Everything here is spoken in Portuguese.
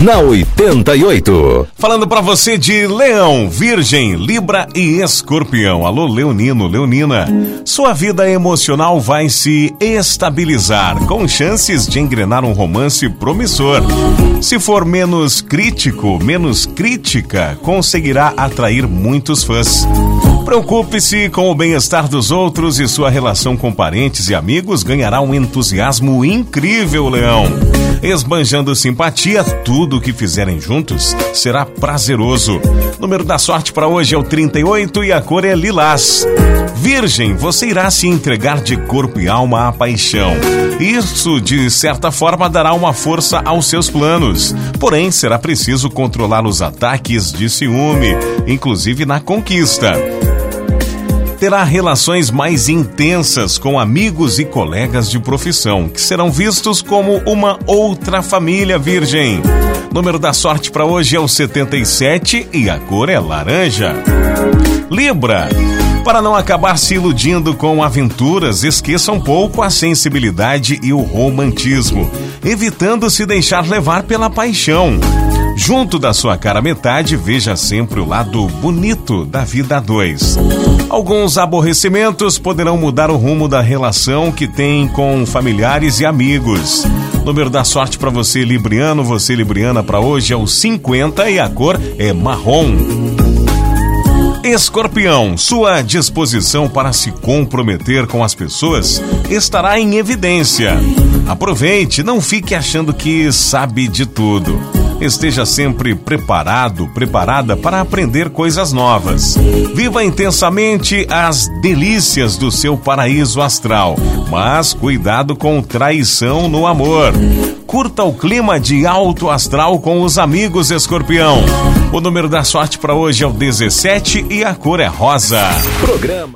Na 88. Falando para você de Leão, Virgem, Libra e Escorpião. Alô, Leonino, Leonina. Sua vida emocional vai se estabilizar, com chances de engrenar um romance promissor. Se for menos crítico, menos crítica, conseguirá atrair muitos fãs. Preocupe-se com o bem-estar dos outros e sua relação com parentes e amigos ganhará um entusiasmo incrível, Leão. Esbanjando simpatia, tudo o que fizerem juntos será prazeroso. Número da sorte para hoje é o 38 e a cor é lilás. Virgem, você irá se entregar de corpo e alma à paixão. Isso, de certa forma, dará uma força aos seus planos. Porém, será preciso controlar os ataques de ciúme, inclusive na conquista terá relações mais intensas com amigos e colegas de profissão, que serão vistos como uma outra família virgem. Número da sorte para hoje é o 77 e a cor é laranja. Libra. Para não acabar se iludindo com aventuras, esqueça um pouco a sensibilidade e o romantismo, evitando se deixar levar pela paixão. Junto da sua cara metade, veja sempre o lado bonito da vida a dois. Alguns aborrecimentos poderão mudar o rumo da relação que tem com familiares e amigos. Número da sorte para você, Libriano, você, Libriana, para hoje é o 50 e a cor é marrom. Escorpião, sua disposição para se comprometer com as pessoas estará em evidência. Aproveite, não fique achando que sabe de tudo. Esteja sempre preparado, preparada para aprender coisas novas. Viva intensamente as delícias do seu paraíso astral, mas cuidado com traição no amor. Curta o clima de alto astral com os amigos escorpião. O número da sorte para hoje é o 17 e a cor é rosa. Programa